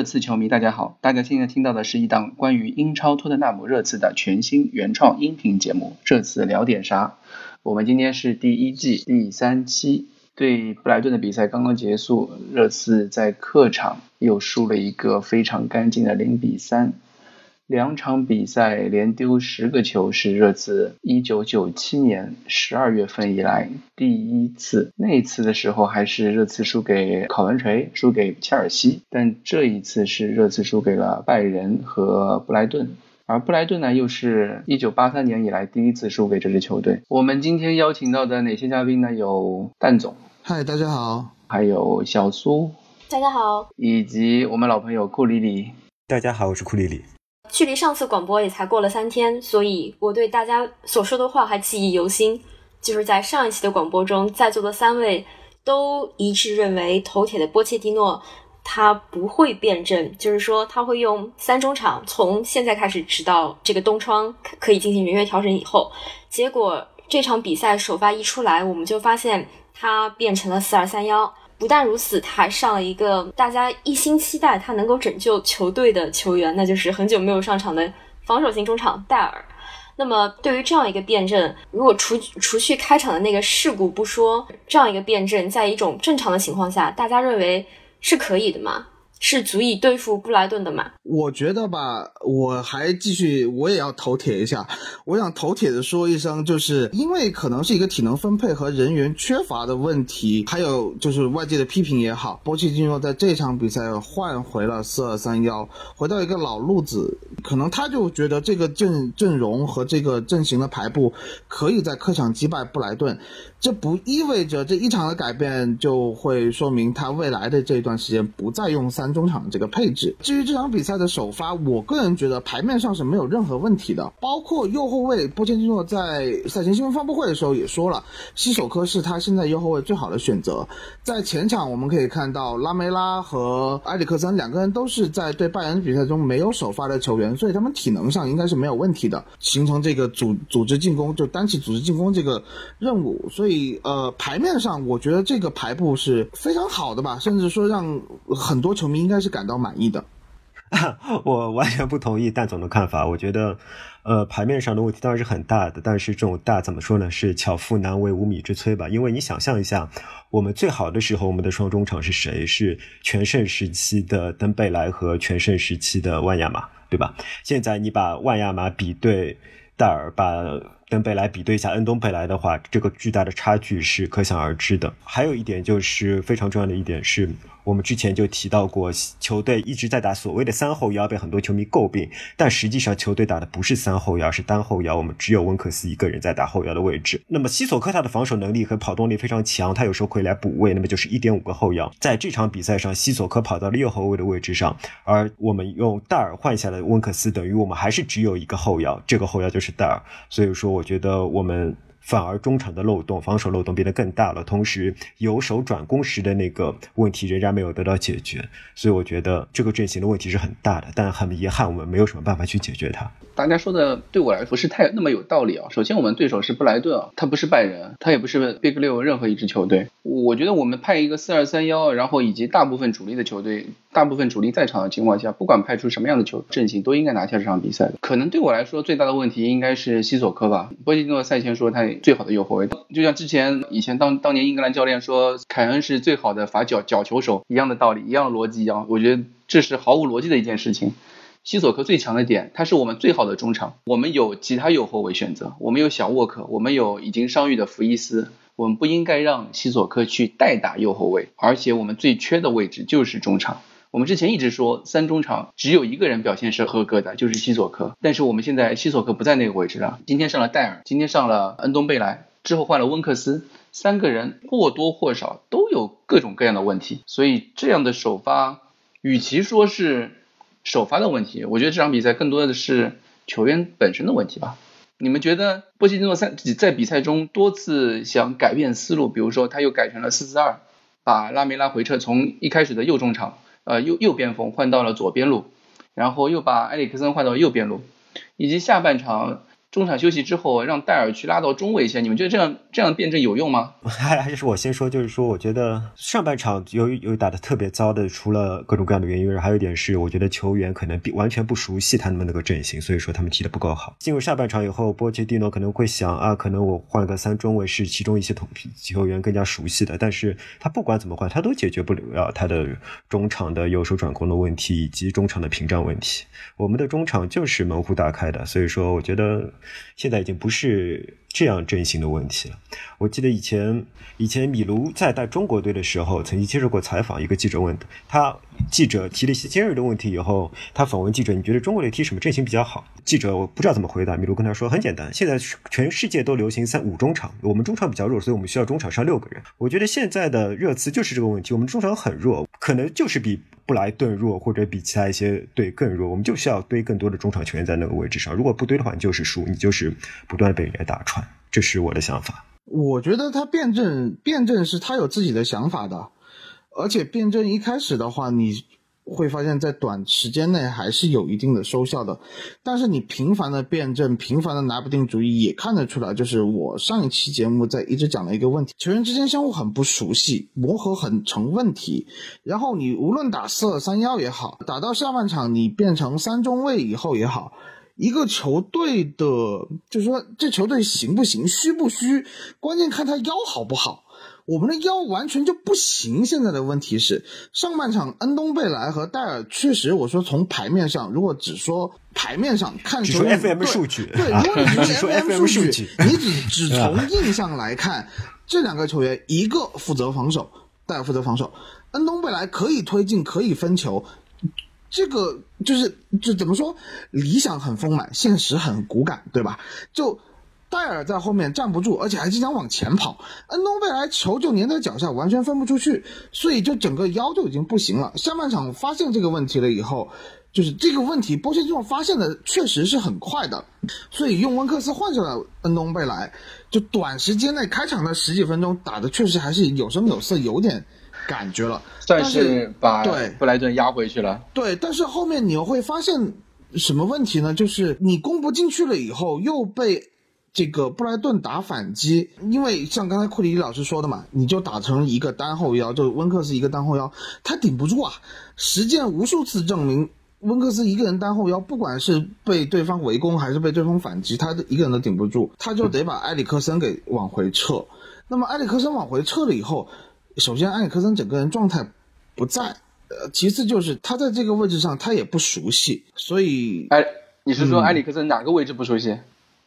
热刺球迷，大家好！大家现在听到的是一档关于英超托特纳姆热刺的全新原创音频节目《这次聊点啥》。我们今天是第一季第三期，对布莱顿的比赛刚刚结束，热刺在客场又输了一个非常干净的零比三。两场比赛连丢十个球，是热刺一九九七年十二月份以来第一次。那次的时候还是热刺输给考文垂，输给切尔西。但这一次是热刺输给了拜仁和布莱顿，而布莱顿呢，又是一九八三年以来第一次输给这支球队。我们今天邀请到的哪些嘉宾呢？有蛋总，嗨，大家好；还有小苏，大家好；以及我们老朋友库里里，大家好，我是库里里。距离上次广播也才过了三天，所以我对大家所说的话还记忆犹新。就是在上一期的广播中，在座的三位都一致认为头铁的波切蒂诺他不会变阵，就是说他会用三中场，从现在开始直到这个冬窗可以进行人员调整以后。结果这场比赛首发一出来，我们就发现他变成了四二三幺。不但如此，他还上了一个大家一心期待他能够拯救球队的球员，那就是很久没有上场的防守型中场戴尔。那么，对于这样一个辩证，如果除除去开场的那个事故不说，这样一个辩证，在一种正常的情况下，大家认为是可以的吗？是足以对付布莱顿的吗？我觉得吧，我还继续，我也要头铁一下。我想头铁的说一声，就是因为可能是一个体能分配和人员缺乏的问题，还有就是外界的批评也好，波切蒂诺在这场比赛换回了四二三幺，回到一个老路子，可能他就觉得这个阵阵容和这个阵型的排布可以在客场击败布莱顿。这不意味着这一场的改变就会说明他未来的这段时间不再用三中场这个配置。至于这场比赛的首发，我个人觉得牌面上是没有任何问题的。包括右后卫波切蒂诺在赛前新闻发布会的时候也说了，西索科是他现在右后卫最好的选择。在前场我们可以看到拉梅拉和埃里克森两个人都是在对拜仁比赛中没有首发的球员，所以他们体能上应该是没有问题的，形成这个组组织进攻就单起组织进攻这个任务。所以。所以，呃，牌面上我觉得这个排布是非常好的吧，甚至说让很多球迷应该是感到满意的。我完全不同意蛋总的看法，我觉得，呃，牌面上的问题当然是很大的，但是这种大怎么说呢？是巧妇难为无米之炊吧。因为你想象一下，我们最好的时候，我们的双中场是谁？是全盛时期的登贝莱和全盛时期的万亚马，对吧？现在你把万亚马比对戴尔，把。登贝莱比对一下恩东贝莱的话，这个巨大的差距是可想而知的。还有一点就是非常重要的一点是。我们之前就提到过，球队一直在打所谓的三后腰，被很多球迷诟病。但实际上，球队打的不是三后腰，是单后腰。我们只有温克斯一个人在打后腰的位置。那么，西索科他的防守能力和跑动力非常强，他有时候可以来补位，那么就是一点五个后腰。在这场比赛上，西索科跑到了右后卫的位置上，而我们用戴尔换下了温克斯，等于我们还是只有一个后腰，这个后腰就是戴尔。所以说，我觉得我们。反而中场的漏洞、防守漏洞变得更大了，同时由守转攻时的那个问题仍然没有得到解决，所以我觉得这个阵型的问题是很大的，但很遗憾我们没有什么办法去解决它。大家说的对我来说不是太那么有道理啊。首先，我们对手是布莱顿啊，他不是拜仁，他也不是 Big 六任何一支球队。我觉得我们派一个四二三幺，然后以及大部分主力的球队。大部分主力在场的情况下，不管派出什么样的球阵型，都应该拿下这场比赛的。可能对我来说最大的问题应该是西索科吧。波切蒂诺赛前说他最好的右后卫，就像之前以前当当年英格兰教练说凯恩是最好的罚角角球手一样的道理，一样的逻辑一样。我觉得这是毫无逻辑的一件事情。西索科最强的点，他是我们最好的中场。我们有其他右后卫选择，我们有小沃克，我们有已经伤愈的福伊斯。我们不应该让西索科去代打右后卫，而且我们最缺的位置就是中场。我们之前一直说三中场只有一个人表现是合格的，就是西索科。但是我们现在西索科不在那个位置了，今天上了戴尔，今天上了恩东贝莱，之后换了温克斯，三个人或多或少都有各种各样的问题。所以这样的首发，与其说是首发的问题，我觉得这场比赛更多的是球员本身的问题吧。你们觉得波切蒂诺在在比赛中多次想改变思路，比如说他又改成了四四二，把拉梅拉回撤从一开始的右中场。呃，右右边锋换到了左边路，然后又把埃里克森换到右边路，以及下半场中场休息之后让戴尔去拉到中卫线，你们觉得这样这样辩证有用吗？还还是我先说，就是说，我觉得上半场由于由于打的特别糟的，除了各种各样的原因，还有一点是，我觉得球员可能比完全不熟悉他们那个阵型，所以说他们踢的不够好。进入下半场以后，波切蒂诺可能会想啊，可能我换个三中卫是其中一些同球员更加熟悉的，但是他不管怎么换，他都解决不了他的中场的右手转攻的问题以及中场的屏障问题。我们的中场就是门户大开的，所以说我觉得现在已经不是。这样阵型的问题了。我记得以前，以前米卢在带中国队的时候，曾经接受过采访。一个记者问他，记者提了一些尖锐的问题以后，他访问记者：“你觉得中国队踢什么阵型比较好？”记者我不知道怎么回答。米卢跟他说：“很简单，现在全世界都流行三五中场，我们中场比较弱，所以我们需要中场上六个人。我觉得现在的热词就是这个问题，我们中场很弱，可能就是比布莱顿弱，或者比其他一些队更弱。我们就需要堆更多的中场球员在那个位置上。如果不堆的话，你就是输，你就是不断被人家打穿。”这是我的想法。我觉得他辩证辩证是他有自己的想法的，而且辩证一开始的话，你会发现在短时间内还是有一定的收效的。但是你频繁的辩证，频繁的拿不定主意，也看得出来，就是我上一期节目在一直讲的一个问题：球员之间相互很不熟悉，磨合很成问题。然后你无论打四二三幺也好，打到下半场你变成三中卫以后也好。一个球队的，就是说这球队行不行，虚不虚，关键看他腰好不好。我们的腰完全就不行。现在的问题是，上半场恩东贝莱和戴尔确实，我说从牌面上，如果只说牌面上看球队，FM 数据，对，如果你 只说 FM 数据，你只只 从印象来看，这两个球员，一个负责防守，戴尔负责防守，恩东贝莱可以推进，可以分球。这个就是就怎么说，理想很丰满，现实很骨感，对吧？就戴尔在后面站不住，而且还经常往前跑，恩东贝莱球就粘在脚下，完全分不出去，所以就整个腰就已经不行了。下半场发现这个问题了以后，就是这个问题波切蒂诺发现的确实是很快的，所以用温克斯换上了恩东贝莱，就短时间内开场的十几分钟打的确实还是有声有色，有点。感觉了，算是把对布莱顿压回去了。对，但是后面你又会发现什么问题呢？就是你攻不进去了以后，又被这个布莱顿打反击。因为像刚才库里老师说的嘛，你就打成一个单后腰，就温克斯一个单后腰，他顶不住啊。实践无数次证明，温克斯一个人单后腰，不管是被对方围攻还是被对方反击，他一个人都顶不住，他就得把埃里克森给往回撤。那么埃里克森往回撤了以后。首先，埃里克森整个人状态不在，呃，其次就是他在这个位置上他也不熟悉，所以，哎，你是说埃里克森哪个位置不熟悉？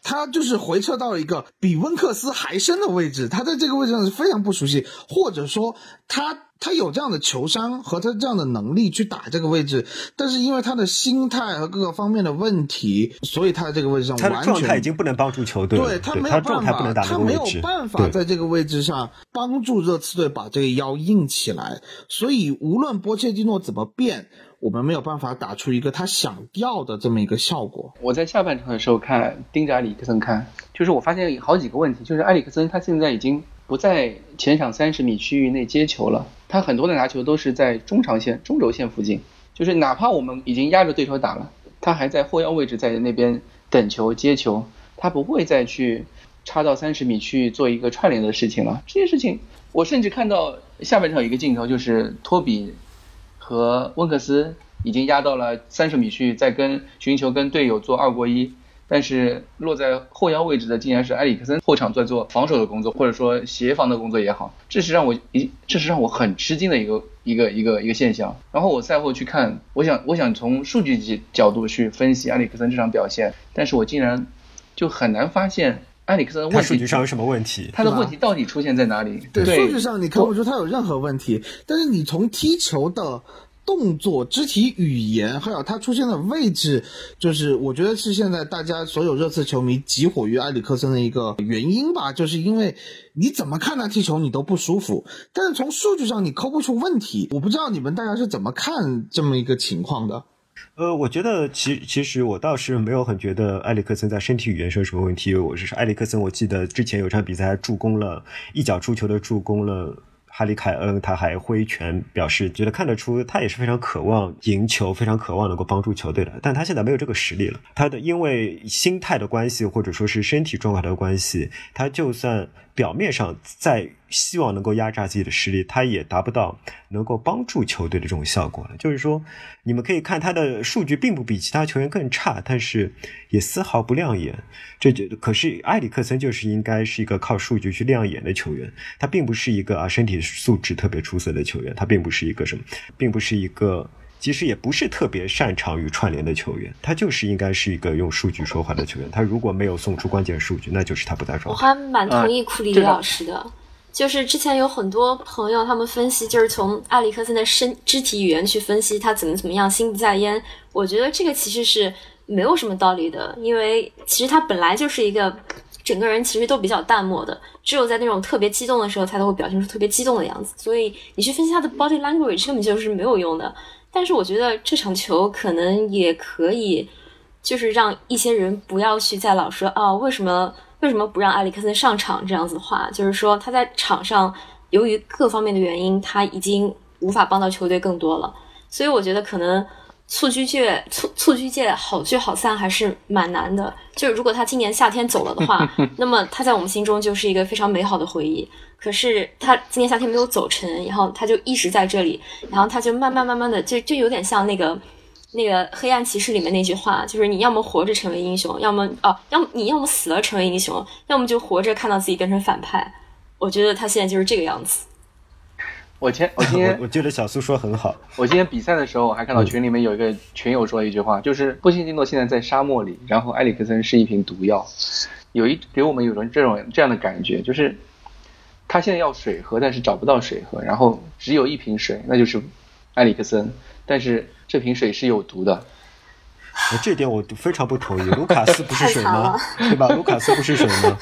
他就是回撤到了一个比温克斯还深的位置，他在这个位置上是非常不熟悉，或者说他他有这样的球商和他这样的能力去打这个位置，但是因为他的心态和各个方面的问题，所以他在这个位置上完全状态已经不能帮助球队，对他没有办法，他没有办法在这个位置上帮助热刺队把这个腰硬起来，所以无论波切蒂诺怎么变。我们没有办法打出一个他想要的这么一个效果。我在下半场的时候看，盯着埃里克森看，就是我发现好几个问题，就是埃里克森他现在已经不在前场三十米区域内接球了，他很多的拿球都是在中长线、中轴线附近，就是哪怕我们已经压着对手打了，他还在后腰位置在那边等球接球，他不会再去插到三十米区域做一个串联的事情了。这些事情，我甚至看到下半场有一个镜头，就是托比。和温克斯已经压到了三十米去，在跟寻求跟队友做二过一，但是落在后腰位置的竟然是埃里克森，后场在做防守的工作，或者说协防的工作也好，这是让我一这是让我很吃惊的一个一个一个一个现象。然后我赛后去看，我想我想从数据级角度去分析埃里克森这场表现，但是我竟然就很难发现埃里克森的问题。数据上有什么问题？他的问题到底出现在哪里？对，数据上你看不出他有任何问题，但是你从踢球的。动作、肢体语言，还有他出现的位置，就是我觉得是现在大家所有热刺球迷急火于埃里克森的一个原因吧。就是因为你怎么看他踢球，你都不舒服，但是从数据上你抠不出问题。我不知道你们大家是怎么看这么一个情况的。呃，我觉得其其实我倒是没有很觉得埃里克森在身体语言上有什么问题。我是说埃里克森，我记得之前有场比赛助攻了一脚出球的助攻了。哈里凯恩他还挥拳表示，觉得看得出他也是非常渴望赢球，非常渴望能够帮助球队的。但他现在没有这个实力了。他的因为心态的关系，或者说是身体状况的关系，他就算表面上在希望能够压榨自己的实力，他也达不到能够帮助球队的这种效果了。就是说，你们可以看他的数据并不比其他球员更差，但是也丝毫不亮眼。这就可是埃里克森就是应该是一个靠数据去亮眼的球员，他并不是一个啊身体。素质特别出色的球员，他并不是一个什么，并不是一个，其实也不是特别擅长于串联的球员，他就是应该是一个用数据说话的球员。他如果没有送出关键数据，那就是他不在状态。我还蛮同意库里老师的，就是之前有很多朋友他们分析，就是从埃里克森的身肢体语言去分析他怎么怎么样，心不在焉。我觉得这个其实是没有什么道理的，因为其实他本来就是一个。整个人其实都比较淡漠的，只有在那种特别激动的时候，他才会表现出特别激动的样子。所以你去分析他的 body language 根本就是没有用的。但是我觉得这场球可能也可以，就是让一些人不要去再老说啊，为什么为什么不让埃里克森上场这样子的话，就是说他在场上由于各方面的原因，他已经无法帮到球队更多了。所以我觉得可能。蹴鞠界，蹴蹴鞠界好聚好散还是蛮难的。就是如果他今年夏天走了的话，那么他在我们心中就是一个非常美好的回忆。可是他今年夏天没有走成，然后他就一直在这里，然后他就慢慢慢慢的，就就有点像那个那个黑暗骑士里面那句话，就是你要么活着成为英雄，要么哦，要么你要么死了成为英雄，要么就活着看到自己变成反派。我觉得他现在就是这个样子。我前 我今天我记得小苏说很好。我今天比赛的时候，我还看到群里面有一个群友说一句话，就是波切蒂诺现在在沙漠里，然后埃里克森是一瓶毒药，有一给我们有种这种这样的感觉，就是他现在要水喝，但是找不到水喝，然后只有一瓶水，那就是埃里克森，但是这瓶水是有毒的。这点我非常不同意。卢卡斯不是水吗？对吧？卢卡斯不是水吗？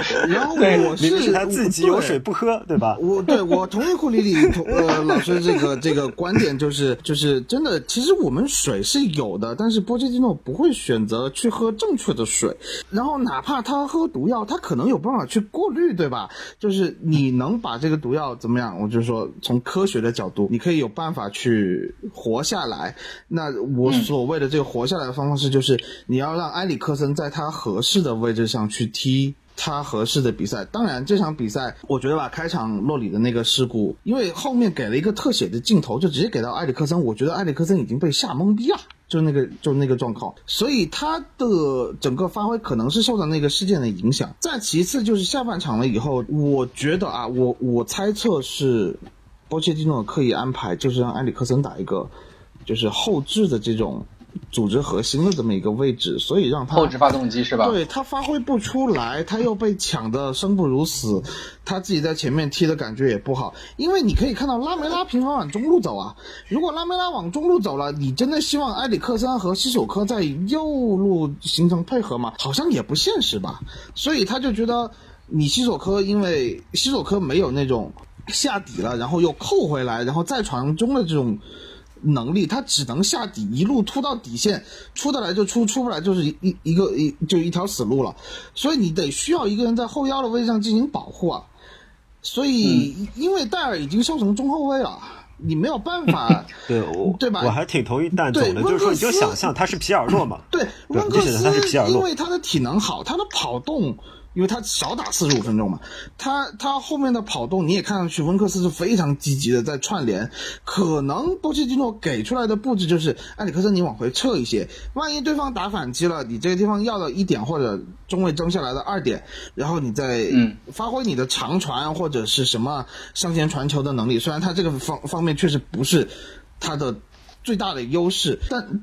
然后我是他自己有水不喝，对吧？我对我同意库里里呃老师这个这个观点，就是就是真的，其实我们水是有的，但是波切蒂诺不会选择去喝正确的水，然后哪怕他喝毒药，他可能有办法去过滤，对吧？就是你能把这个毒药怎么样？我就说从科学的角度，你可以有办法去活下来。那我所谓的这个活下来的方式，就是你要让埃里克森在他合适的位置上去踢。他合适的比赛，当然这场比赛，我觉得吧，开场洛里的那个事故，因为后面给了一个特写的镜头，就直接给到埃里克森，我觉得埃里克森已经被吓懵逼了，就那个就那个状况，所以他的整个发挥可能是受到那个事件的影响。再其次就是下半场了以后，我觉得啊，我我猜测是波切蒂诺刻意安排，就是让埃里克森打一个就是后置的这种。组织核心的这么一个位置，所以让他后置发动机是吧？对他发挥不出来，他又被抢的生不如死，他自己在前面踢的感觉也不好。因为你可以看到拉梅拉频繁往中路走啊，如果拉梅拉往中路走了，你真的希望埃里克森和西索科在右路形成配合吗？好像也不现实吧。所以他就觉得你西索科，因为西索科没有那种下底了，然后又扣回来，然后再传中的这种。能力他只能下底一路突到底线，出得来就出，出不来就是一一一个一就一条死路了。所以你得需要一个人在后腰的位置上进行保护啊。所以因为戴尔已经修成中后卫了，你没有办法，对对吧？我还挺同意蛋总的，就是说你就想象他是皮尔洛嘛，对，温克斯因为他的体能好，他的跑动。因为他少打四十五分钟嘛，他他后面的跑动你也看上去，温克斯是非常积极的在串联。可能波切蒂诺给出来的布置就是埃里克森，你往回撤一些，万一对方打反击了，你这个地方要到一点或者中卫争下来的二点，然后你再发挥你的长传或者是什么上前传球的能力。虽然他这个方方面确实不是他的最大的优势，但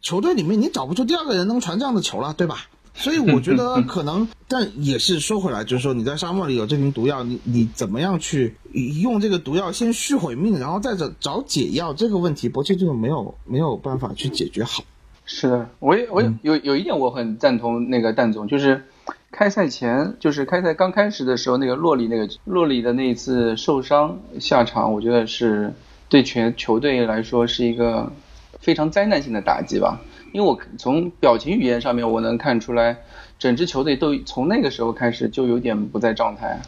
球队里面你找不出第二个人能传这样的球了，对吧？所以我觉得 可能，但也是说回来，就是说你在沙漠里有这瓶毒药，你你怎么样去用这个毒药先续毁命，然后再找找解药，这个问题博切蒂诺没有没有办法去解决好。是的，我也我也有有一点我很赞同那个蛋总，就是开赛前，就是开赛刚开始的时候，那个洛里那个洛里的那一次受伤下场，我觉得是对全球队来说是一个非常灾难性的打击吧。因为我从表情语言上面，我能看出来，整支球队都从那个时候开始就有点不在状态，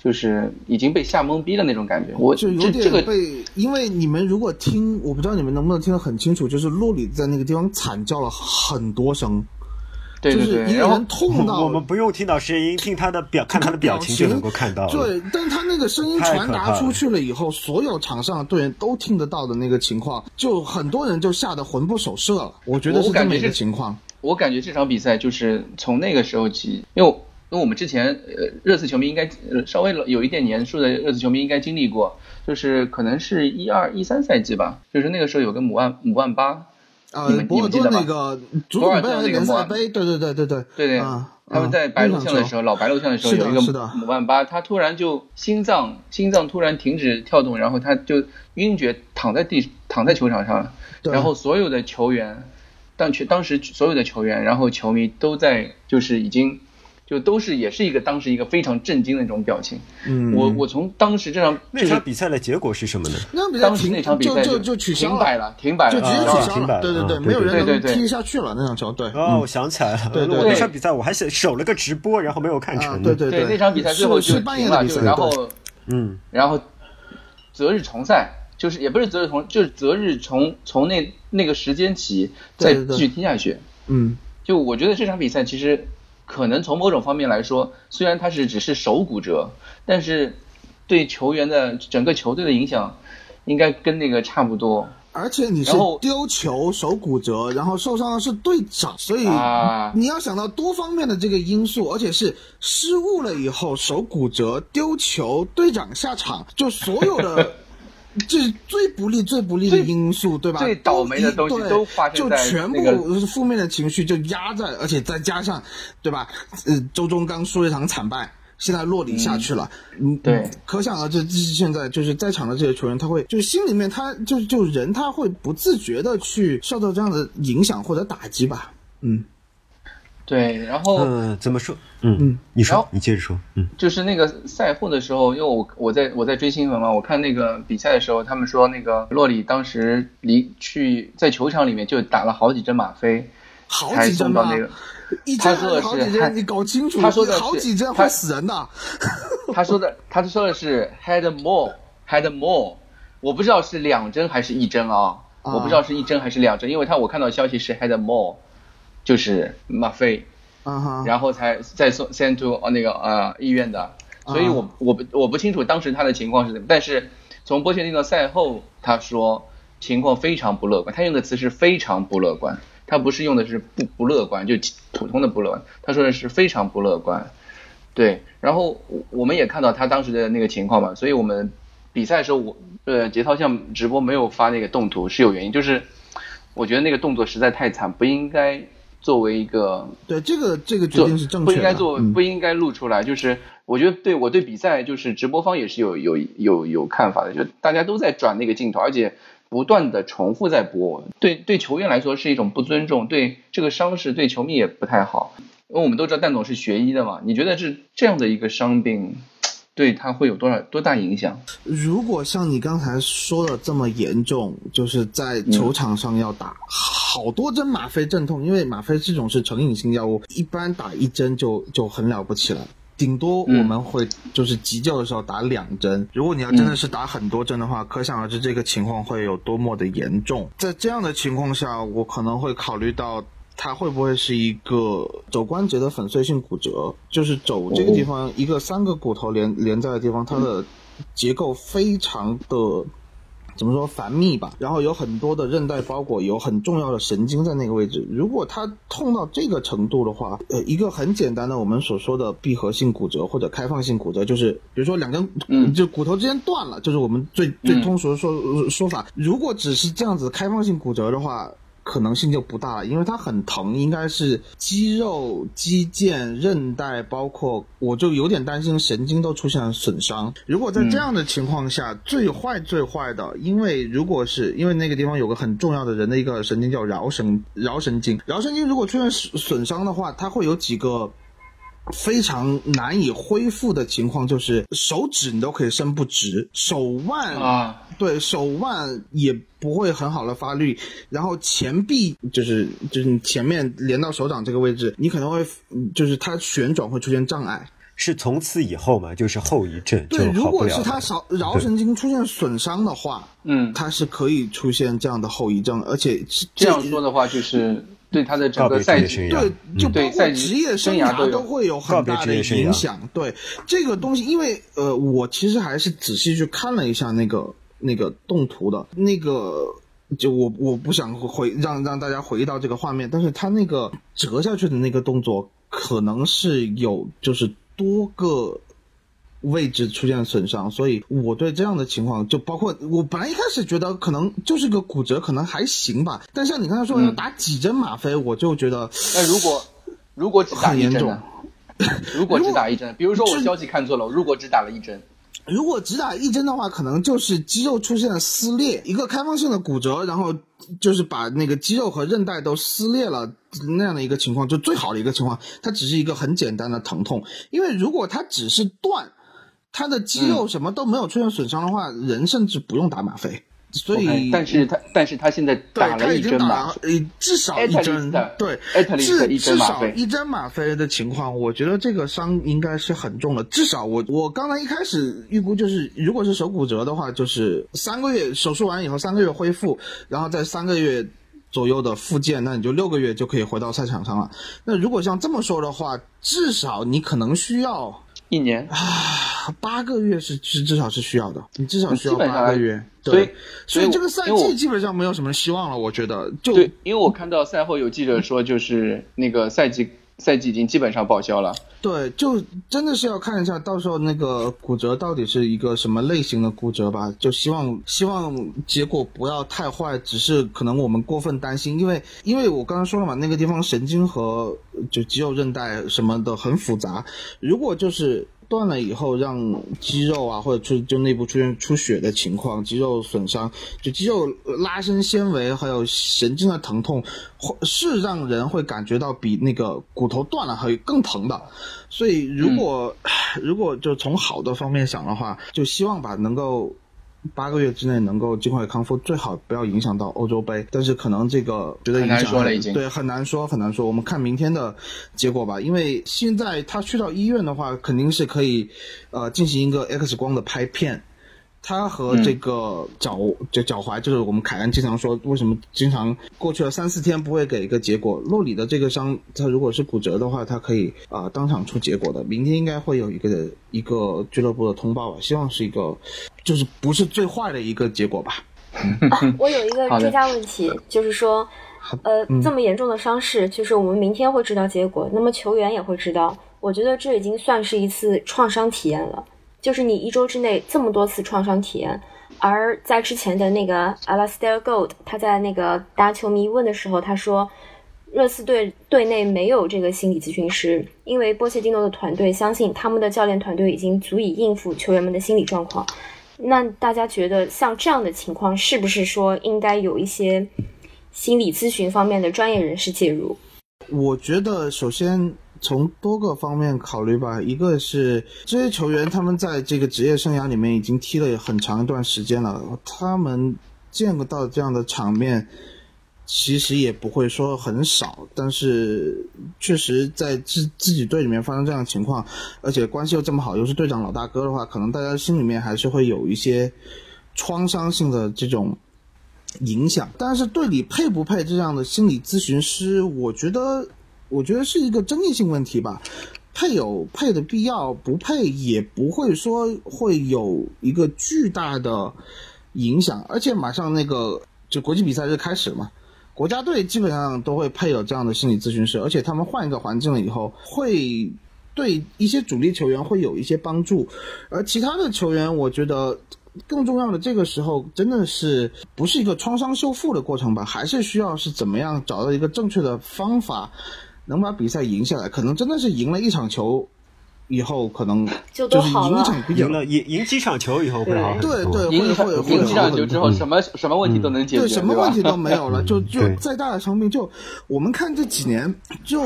就是已经被吓懵逼的那种感觉。我就有点被，因为你们如果听，我不知道你们能不能听得很清楚，就是洛里在那个地方惨叫了很多声，对对对，就是一个人痛到我们不用听到声音，听他的表，看他的表情就能够看到。对，但他那个声音传达出去了以后，所有场上的队员都听得到的那个情况，就很多人就吓得魂不守舍了。我觉得是这么一个情况。我感觉这场比赛就是从那个时候起，因为我因为我们之前呃热刺球迷应该呃稍微有一点年数的热刺球迷应该经历过，就是可能是一二一三赛季吧，就是那个时候有个姆万姆万巴，呃你，们博尔顿你们记得吗那个足博尔总杯联顿那个莫尔赛杯，对对对对对对对，啊他们在啊白鹿巷的时候，老白鹿巷的时候有一个姆万巴，他突然就心脏心脏突然停止跳动，然后他就晕厥躺在地躺在球场上了，然后所有的球员，当去当时所有的球员，然后球迷都在就是已经。就都是也是一个当时一个非常震惊的那种表情，嗯，我我从当时这场就是那场比赛的结果是什么呢？那比赛当时那场比赛就就就取消停摆了，停摆了，就直接啊。取消了。停摆了对对对，嗯没有人能对对对。踢下去了那场球。对，哦，我想起来了，对对对。我那场比赛我还是守了个直播，然后没有看啊成。对对对。那场比赛最后就停了，就然后嗯，然后择日重赛，就是也不是择日重，就是择日从从那那个时间起再对对对。继续踢下去。嗯，就我觉得这场比赛其实可能从某种方面来说，虽然他是只是手骨折，但是对球员的整个球队的影响应该跟那个差不多。而且你是丢球手骨折，然后受伤的是队长，所以啊你要想到多方面的这个因素，而且是失误了以后手骨折、丢球、队长下场，就所有的。这是最不利、最不利的因素，对吧？最倒霉的对东西都发生就在全那个部负面的情绪就压在，而且再加上，对吧？呃，周中刚输了一场惨败，现在落里下去了，嗯，对可想而知，这是现在就是在场的这些球员，他会就是心里面他就就人他会不自觉的去受到这样的影响或者打击吧，嗯，对，然后嗯，怎么说？嗯嗯，你说，你接着说。嗯，就是那个赛后的时候，因为我我在我在追新闻嘛，我看那个比赛的时候，他们说那个洛里当时离去在球场里面就打了好几针吗啡，好才几针吧送到那个。一他说的针好几针，你搞清楚，他说的是好几针他会死人的，他说的，他说的是 had more had more，我不知道是两针还是一针啊，啊我不知道是一针还是两针，因为他我看到消息是 had more，就是吗啡，啊哈，然后才再送 send to 呃那个呃医院的，所以我我不我不清楚当时他的情况是怎么，但是从波切蒂诺赛后他说情况非常不乐观，他用的词是非常不乐观，他不是用的是不不乐观，就普通的不乐观，他说的是非常不乐观。对，然后我我们也看到他当时的那个情况嘛，所以我们比赛的时候，我呃节操像直播没有发那个动图是有原因，就是我觉得那个动作实在太惨，不应该作为一个对这个这个决定是正确的，不应该做嗯不应该录出来，就是我觉得对我对比赛就是直播方也是有有有有看法的，就大家都在转那个镜头，而且不断的重复在播，对对球员来说是一种不尊重，对这个伤势对球迷也不太好。因为我们都知道蛋总是学医的嘛，你觉得是这样的一个伤病，对他会有多少多大影响？如果像你刚才说的这么严重，就是在球场上要打好多针吗啡镇痛，因为吗啡这种是成瘾性药物，一般打一针就就很了不起了。顶多我们会就是急救的时候打两针，如果你要真的是打很多针的话，可想而知这个情况会有多么的严重。在这样的情况下，我可能会考虑到它会不会是一个肘关节的粉碎性骨折，就是肘这个地方一个三个骨头连连在的地方，它的结构非常的。怎么说繁密吧，然后有很多的韧带包裹，有很重要的神经在那个位置。如果它痛到这个程度的话，呃，一个很简单的我们所说的闭合性骨折或者开放性骨折，就是比如说两根，嗯就骨头之间断了，就是我们最最通俗的说、说法。如果只是这样子开放性骨折的话，可能性就不大了，因为它很疼，应该是肌肉、肌腱、韧带，包括我就有点担心神经都出现了损伤。如果在这样的情况下，最坏最坏的，因为如果是因为那个地方有个很重要的人的一个神经叫桡神桡神经，桡神经如果出现损损伤的话，它会有几个。非常难以恢复的情况就是手指你都可以伸不直，手腕啊，对手腕也不会很好的发力，然后前臂就是就是你前面连到手掌这个位置，你可能会嗯就是它旋转会出现障碍。是从此以后嘛，就是后遗症就对，如果是他了。少桡神经出现损伤的话，嗯，它是可以出现这样的后遗症，而且是这样说的话，就是对他的整个赛季职业生涯对，就包括赛职业生生涯都会有很大的影响。对这个东西，因为呃，我其实还是仔细去看了一下那个那个动图的，那个就我我不想回让让大家回忆到这个画面，但是他那个折下去的那个动作，可能是有就是多个。位置出现损伤，所以我对这样的情况，就包括我本来一开始觉得可能就是个骨折，可能还行吧。但像你刚才说要打几针吗啡，我就觉得那如果如果只打很严重一针呢？如果只打一针，比如说我消息看错了，如果只打了一针，如果只打一针的话，可能就是肌肉出现了撕裂，一个开放性的骨折，然后就是把那个肌肉和韧带都撕裂了那样的一个情况，就最好的一个情况。它只是一个很简单的疼痛，因为如果它只是断，它的肌肉什么都没有出现损伤的话，人甚至不用打吗啡。所以但是他但是他现在对，打了他已经打一针嘛了，，呃，至少一针对至至少一针吗啡的情况，我觉得这个伤应该是很重的。至少我我刚才一开始预估就是，如果是手骨折的话，就是三个月手术完以后三个月恢复，然后在三个月左右的复健，那你就六个月就可以回到赛场上了。那如果像这么说的话，至少你可能需要一年啊。八个月是是至少是需要的，你至少需要八个月。所以，所以这个赛季基本上没有什么希望了，我觉得就对，因为我看到赛后有记者说，就是那个赛季赛季已经基本上报销了。对，就真的是要看一下到时候那个骨折到底是一个什么类型的骨折吧。就希望希望结果不要太坏，只是可能我们过分担心，因为因为我刚刚说了嘛，那个地方神经和就肌肉韧带什么的很复杂，如果就是。断了以后，让肌肉啊，或者出就内部出现出血的情况，肌肉损伤，就肌肉拉伸纤维还有神经的疼痛，会是让人会感觉到比那个骨头断了还更疼的。所以如果、如果就从好的方面想的话，就希望把能够八个月之内能够尽快康复，最好不要影响到欧洲杯。但是可能这个觉得影响说了已经对很难说很难说。我们看明天的结果吧，因为现在他去到医院的话，肯定是可以呃进行一个 X 光的拍片。他和这个脚就脚踝，就是我们凯恩经常说，为什么经常过去了三四天不会给一个结果？洛里的这个伤，他如果是骨折的话，他可以啊、呃当场出结果的。明天应该会有一个一个俱乐部的通报吧，希望是一个就是不是最坏的一个结果吧。我有一个追加问题，就是说，呃，嗯这么严重的伤势，就是我们明天会知道结果，那么球员也会知道。我觉得这已经算是一次创伤体验了，就是你一周之内这么多次创伤体验。而在之前的那个 Alastair Gold，他在那个答球迷问的时候，他说，热刺队队内没有这个心理咨询师，因为波切蒂诺的团队相信他们的教练团队已经足以应付球员们的心理状况。那大家觉得像这样的情况，是不是说应该有一些心理咨询方面的专业人士介入？我觉得首先从多个方面考虑吧，一个是这些球员他们在这个职业生涯里面已经踢了很长一段时间了，他们见过到这样的场面，其实也不会说很少，但是确实在自自己队里面发生这样的情况，而且关系又这么好，又是队长老大哥的话，可能大家心里面还是会有一些创伤性的这种影响。但是队里配不配这样的心理咨询师，我觉得，我觉得是一个争议性问题吧。配有配的必要，不配也不会说会有一个巨大的影响。而且马上那个就国际比赛日开始嘛，国家队基本上都会配有这样的心理咨询师，而且他们换一个环境了以后，会对一些主力球员会有一些帮助，而其他的球员，我觉得更重要的这个时候真的是不是一个创伤修复的过程吧，还是需要是怎么样找到一个正确的方法，能把比赛赢下来。可能真的是赢了一场球以后，可能就就是赢场比较赢了赢赢几场球以后会好。对对会会会赢几场球之后，什么什么问题都能解决，对，什么问题都没有了，就就再大的伤病，就我们看这几年，就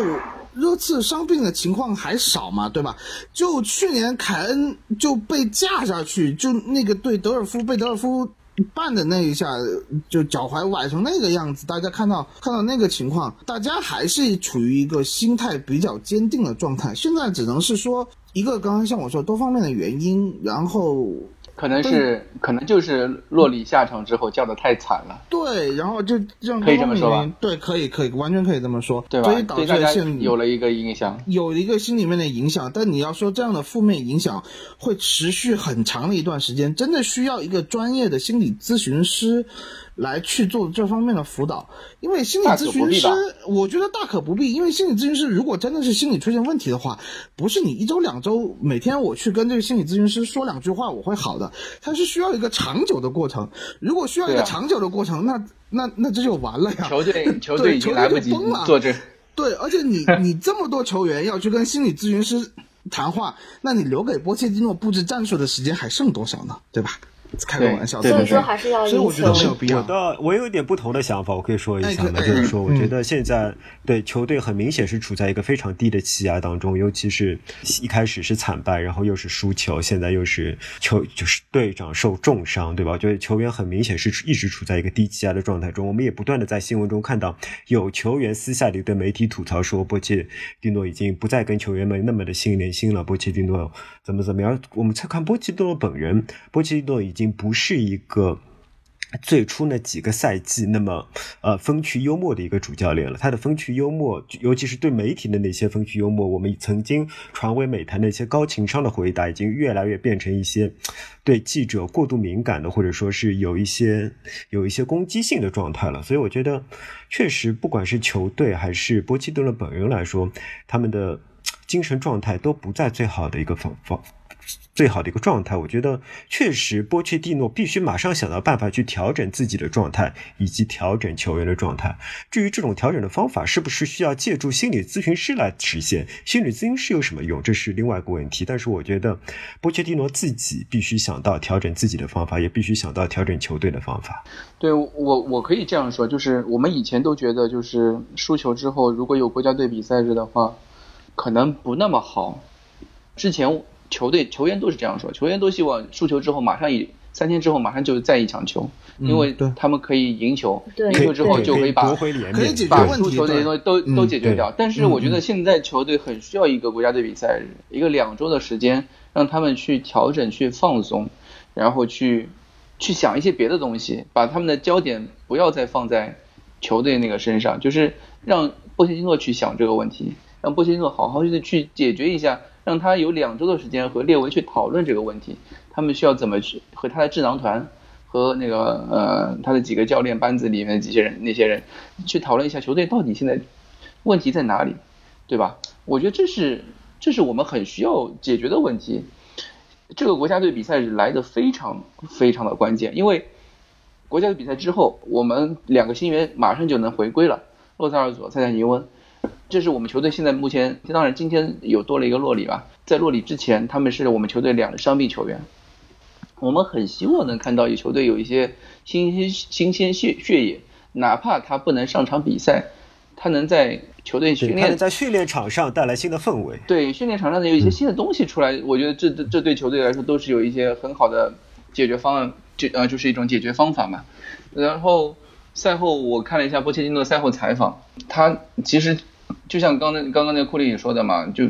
热刺伤病的情况还少嘛，对吧？就去年凯恩就被架下去，就那个对德尔夫被德尔夫。绊的那一下，就脚踝崴成那个样子，大家看到看到那个情况，大家还是处于一个心态比较坚定的状态。现在只能是说，一个刚刚像我说多方面的原因，然后可能是可能就是洛里下场之后叫的太惨了，对，然后就让可以这么说吧对，可以可以，完全可以这么说，对吧所以？导致现有了一个影响。有一个心里面的影响，但你要说这样的负面影响会持续很长的一段时间，真的需要一个专业的心理咨询师来去做这方面的辅导。因为心理咨询师我觉得大可不必。因为心理咨询师如果真的是心理出现问题的话，不是你一周两周每天我去跟这个心理咨询师说两句话我会好的，它是需要一个长久的过程。如果需要一个长久的过程，那那那这就完了呀。球队球对队已经来不及球队就崩了做这，对，而且你 你这么多球员要去跟心理咨询师谈话，那你留给波切蒂诺布置战术的时间还剩多少呢？对吧？开个玩笑，所以说还是要赢所以我觉得没有必要。的我有一点不同的想法，我可以说一下吗？哎就是说，我嗯觉得现在对球队很明显是处在一个非常低的气压当中，尤其是一开始是惨败，然后又是输球，现在又是球就是队长受重伤，对吧？我觉得球员很明显是一直处在一个低气压的状态中。我们也不断的在新闻中看到有球员私下里对媒体吐槽说，波切蒂诺已经不再跟球员们那么的心连心了，波切蒂诺怎么怎么样？我们再看波切蒂诺本人，波切蒂诺已已经不是一个。最初那几个赛季，那么呃风趣幽默的一个主教练了。他的风趣幽默，尤其是对媒体的那些风趣幽默，我们曾经传为美谈的一些高情商的回答，已经越来越变成一些对记者过度敏感的，或者说是有一些有一些攻击性的状态了。所以我觉得，确实不管是球队还是波切蒂诺本人来说，他们的精神状态都不在最好的一个方方。最好的一个状态，我觉得确实波切蒂诺必须马上想到办法去调整自己的状态，以及调整球员的状态。至于这种调整的方法是不是需要借助心理咨询师来实现，心理咨询师有什么用，这是另外一个问题。但是我觉得波切蒂诺自己必须想到调整自己的方法，也必须想到调整球队的方法。对我我可以这样说，就是我们以前都觉得，就是输球之后如果有国家队比赛日的话，可能不那么好。之前球队球员都是这样说，球员都希望输球之后马上以三天之后马上就再一场球，因为他们可以赢球，赢球之后就可以把夺回脸面，可以解决把问题输球这些东西都嗯都解决掉。但是我觉嗯得现在球队很需要一个国家队比赛日，一个两周的时间，让他们去调整、去放松，然后去去想一些别的东西，把他们的焦点不要再放在球队那个身上，就是让波切蒂诺去想这个问题，让波切蒂诺好好的去解决一下，让他有两周的时间和列维去讨论这个问题，他们需要怎么去和他的智囊团。和那个呃，他的几个教练班子里面的几些人，那些人去讨论一下球队到底现在问题在哪里，对吧？我觉得这是这是我们很需要解决的问题。这个国家队比赛来的非常非常的关键，因为国家队比赛之后，我们两个新援马上就能回归了，洛萨尔佐、塞塞尼翁。这是我们球队现在目前，当然今天有多了一个洛里吧，在洛里之前，他们是我们球队两个伤病球员。我们很希望能看到有球队有一些新鲜新鲜血血液，哪怕他不能上场比赛，他能在球队训练在训练场上带来新的氛围。对训练场上的有一些新的东西出来，我觉得这这这对球队来说都是有一些很好的解决方案，就呃就是一种解决方法嘛。然后赛后我看了一下波切蒂诺赛后采访，他其实就像刚才刚刚那个库里也说的嘛，就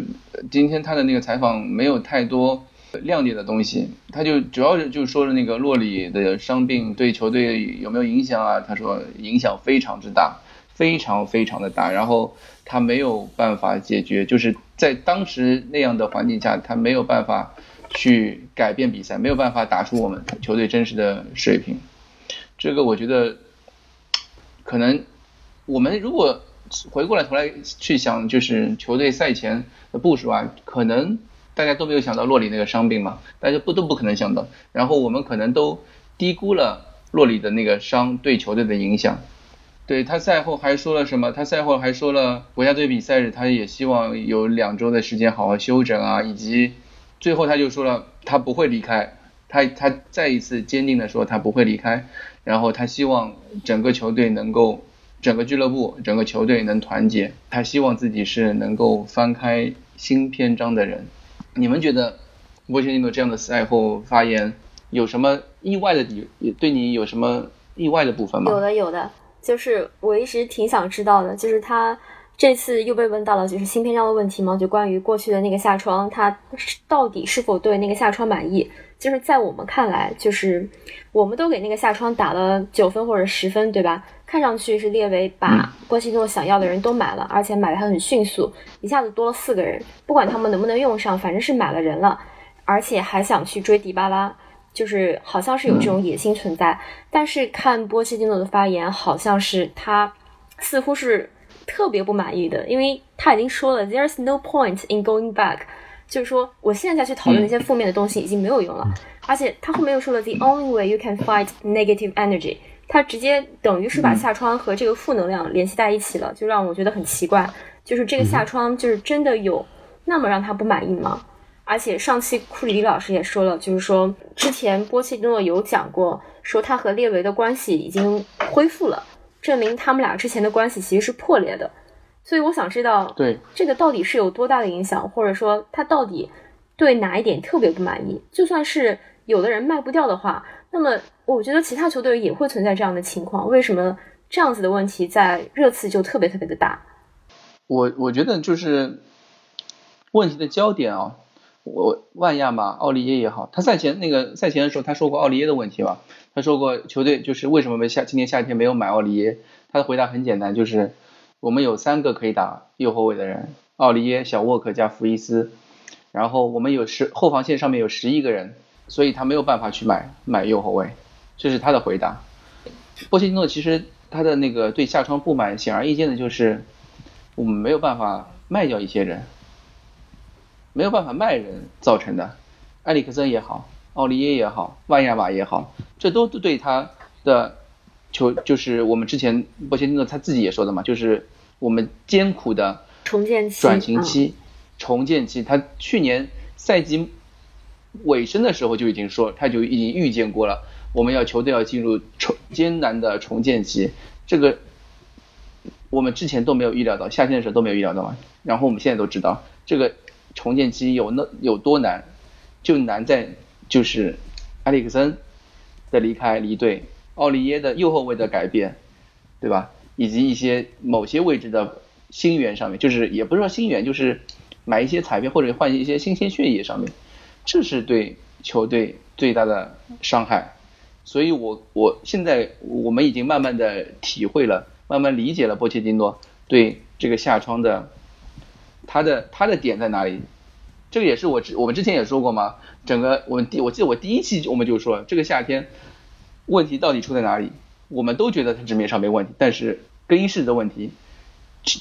今天他的那个采访没有太多亮点的东西，他就主要是就说了那个洛里的伤病对球队有没有影响啊？他说影响非常之大。非常非常的大，然后他没有办法解决，就是在当时那样的环境下，他没有办法去改变比赛，没有办法打出我们球队真实的水平。这个我觉得，可能我们如果回过来头来去想，就是球队赛前的部署啊，可能大家都没有想到洛里那个伤病嘛，大家不都不可能想到，然后我们可能都低估了洛里的那个伤对球队的影响。对他赛后还说了什么？他赛后还说了国家队比赛日，他也希望有两周的时间好好休整啊，以及最后他就说了他不会离开，他他再一次坚定的说他不会离开，然后他希望整个球队能够，整个俱乐部、整个球队能团结，他希望自己是能够翻开新篇章的人。你们觉得波切蒂诺这样的赛后发言有什么意外的地？对你有什么意外的部分吗？有的有的，就是我一直挺想知道的，就是他这次又被问到了就是新篇章的问题嘛，就关于过去的那个夏窗，他到底是否对那个夏窗满意？就是在我们看来，就是我们都给那个夏窗打了九分或者十分，对吧？看上去是列维把波切蒂诺想要的人都买了，而且买的还很迅速，一下子多了四个人，不管他们能不能用上，反正是买了人了，而且还想去追迪巴拉，就是好像是有这种野心存在。但是看波切蒂诺的发言，好像是他似乎是。特别不满意的，因为他已经说了，There's no point in going back，就是说我现在再去讨论那些负面的东西已经没有用了。而且他后面又说了，The only way you can fight negative energy，他直接等于是把下窗和这个负能量联系在一起了，就让我觉得很奇怪。就是这个下窗，就是真的有那么让他不满意吗？而且上期库里迪老师也说了，就是说之前波切蒂诺有讲过，说他和列维的关系已经恢复了。证明他们俩之前的关系其实是破裂的，所以我想知道，对这个到底是有多大的影响，或者说他到底对哪一点特别不满意？就算是有的人卖不掉的话，那么我觉得其他球队也会存在这样的情况。为什么这样子的问题在热刺就特别特别的大？我我觉得就是问题的焦点啊，我万亚马奥利耶也好，他赛前那个赛前的时候他说过奥利耶的问题吧。他说过，球队就是为什么没夏今年夏天没有买奥利耶？他的回答很简单，就是我们有三个可以打右后卫的人，奥利耶、小沃克加福伊斯，然后我们有十后防线上面有十一个人，所以他没有办法去买买右后卫，这是他的回答。波切蒂诺其实他的那个对下窗不满，显而易见的就是我们没有办法卖掉一些人，没有办法卖人造成的，埃里克森也好。奥利耶也好，万亚马也好，这都是对他的球，就是我们之前波切蒂诺他自己也说的嘛，就是我们艰苦的重建期、转型期、重建期。他去年赛季尾声的时候就已经说，他就已经预见过了，我们要球队要进入重艰难的重建期。这个我们之前都没有预料到，夏天的时候都没有预料到嘛。然后我们现在都知道，这个重建期有那有多难，就难在。就是埃里克森的离开离队，奥利耶的右后卫的改变，对吧？以及一些某些位置的新援上面，就是也不是说新援，就是买一些彩票或者换一些新鲜血液上面，这是对球队最大的伤害。所以我我现在我们已经慢慢的体会了，慢慢理解了波切蒂诺对这个下窗的他的他的点在哪里。这个也是我之我们之前也说过嘛，整个我们第我记得我第一期我们就说这个夏天问题到底出在哪里？我们都觉得他纸面上没问题，但是更衣室的问题、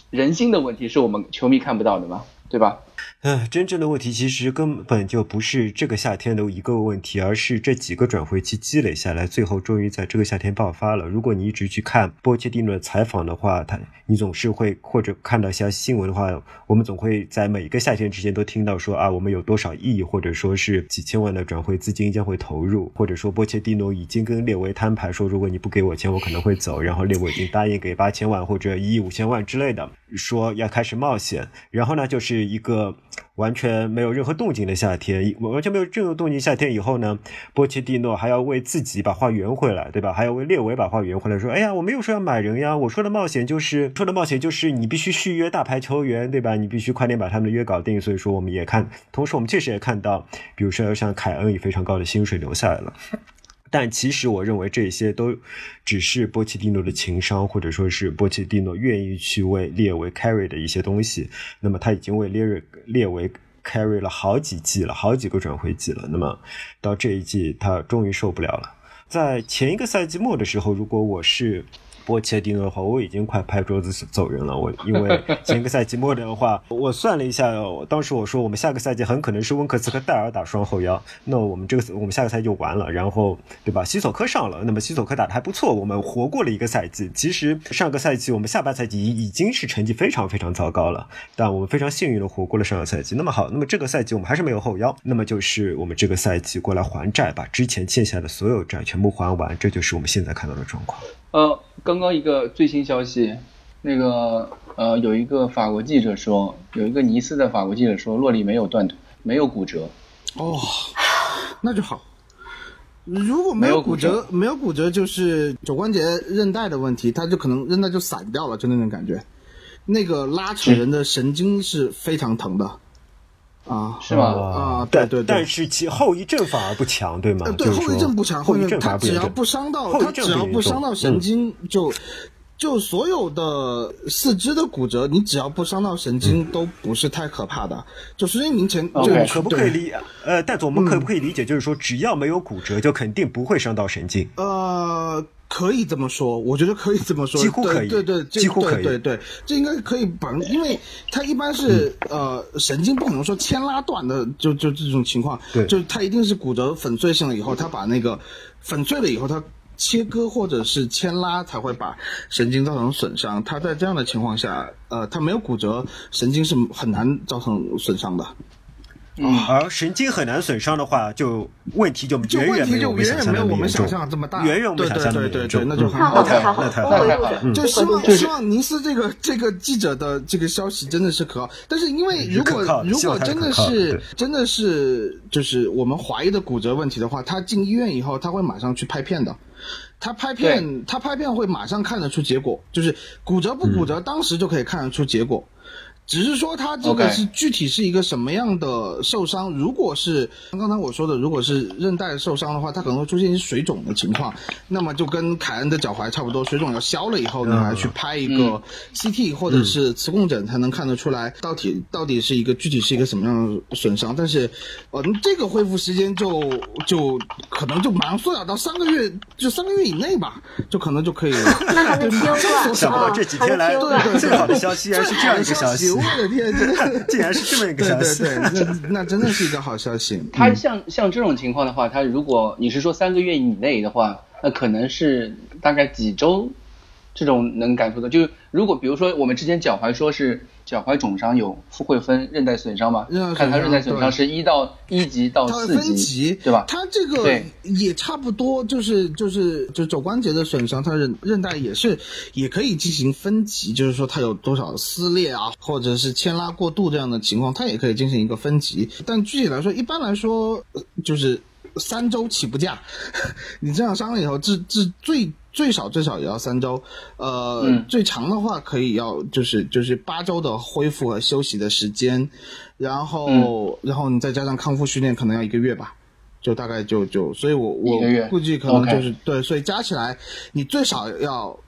人心的问题是我们球迷看不到的嘛，对吧？唉，真正的问题其实根本就不是这个夏天的一个问题，而是这几个转会期积累下来，最后终于在这个夏天爆发了。如果你一直去看波切蒂诺的采访的话，他你总是会或者看到一些新闻的话，我们总会在每一个夏天之间都听到说啊，我们有多少亿，或者说是几千万的转会资金将会投入，或者说波切蒂诺已经跟列维摊牌说，如果你不给我钱，我可能会走。然后列维已经答应给八千万或者一亿五千万之类的，说要开始冒险。然后呢，就是一个。完全没有任何动静的夏天，完全没有任何动静。夏天以后呢，波切蒂诺还要为自己把话圆回来，对吧？还要为列维把话圆回来，说：“哎呀，我没有说要买人呀，我说的冒险就是说的冒险就是你必须续约大牌球员，对吧？你必须快点把他们的约搞定。”所以说，我们也看，同时我们确实也看到，比如说像凯恩以非常高的薪水留下来了。但其实我认为这些都只是波切蒂诺的情商，或者说是波切蒂诺愿意去为列维 carry 的一些东西。那么他已经为列瑞列维 carry 了好几季了，好几个转会季了。那么到这一季，他终于受不了了。在前一个赛季末的时候，如果我是。波切蒂诺的话，我已经快拍桌子走人了。我因为前个赛季末的话，我算了一下，当时我说我们下个赛季很可能是温克斯和戴尔打双后腰，那我们这个我们下个赛季就完了。然后对吧？西索科上了，那么西索科打的还不错，我们活过了一个赛季。其实上个赛季我们下半赛季已已经是成绩非常非常糟糕了，但我们非常幸运的活过了上个赛季。那么好，那么这个赛季我们还是没有后腰，那么就是我们这个赛季过来还债，把之前欠下的所有债全部还完，这就是我们现在看到的状况。呃，刚刚一个最新消息，那个呃，有一个法国记者说，有一个尼斯的法国记者说，洛里没有断腿，没有骨折。哦，那就好。如果没有骨折，没有骨折就是肘关节韧带的问题，他就可能韧带就散掉了，就那种感觉。那个拉扯人的神经是非常疼的。啊，是吗？啊，对对对，但是其后遗症反而不强，对吗？对，后遗症不强，后遗症它只要不伤到，它只要不伤到神经，就就所有的四肢的骨折，你只要不伤到神经，都不是太可怕的。就所以您前就可不可以理呃，戴总我们可不可以理解，就是说只要没有骨折，就肯定不会伤到神经？呃。可以这么说，我觉得可以这么说，几乎可以，对对，几乎可以，对对，这应该可以把，因为它一般是呃神经不可能说牵拉断的，就就这种情况，对，就它一定是骨折粉碎性了以后，它把那个粉碎了以后，它切割或者是牵拉才会把神经造成损伤。它在这样的情况下，呃，它没有骨折，神经是很难造成损伤的。而神经很难损伤的话，就问题就远远没有我们想象这么大，远远我们想象对对对，那就太好太好，那太好了。就希望希望尼斯这个这个记者的这个消息真的是可靠，但是因为如果如果真的是真的是就是我们怀疑的骨折问题的话，他进医院以后他会马上去拍片的，他拍片他拍片会马上看得出结果，就是骨折不骨折，当时就可以看得出结果。只是说他这个是具体是一个什么样的受伤？如果是刚才我说的，如果是韧带受伤的话，它可能会出现一些水肿的情况。那么就跟凯恩的脚踝差不多，水肿要消了以后，你来去拍一个 CT 或者是磁共振，才能看得出来到底到底是一个具体是一个什么样的损伤。但是，呃，这个恢复时间就就可能就马上缩小到三个月，就三个月以内吧，就可能就可以。那还能听吗？想不到这几天来最好的消息还是这样一个消息。我的天，竟然是这么一个消息，对对对，那那真的是一个好消息。他像像这种情况的话，他如果你是说三个月以内的话，那可能是大概几周，这种能感受到。就是如果比如说我们之前脚踝说是。脚踝肿伤有会分韧带损伤吗？看他韧带损伤是一到一级到四级，对吧？它这个也差不多，就是就是就肘关节的损伤，它韧韧带也是也可以进行分级，就是说它有多少撕裂啊，或者是牵拉过度这样的情况，它也可以进行一个分级。但具体来说，一般来说就是三周起步价。你这样伤了以后，这这最。最少最少也要三周，呃，最长的话可以要就是就是八周的恢复和休息的时间，然后然后你再加上康复训练，可能要一个月吧，就大概就就，所以我我估计可能就是对，所以加起来你最少要。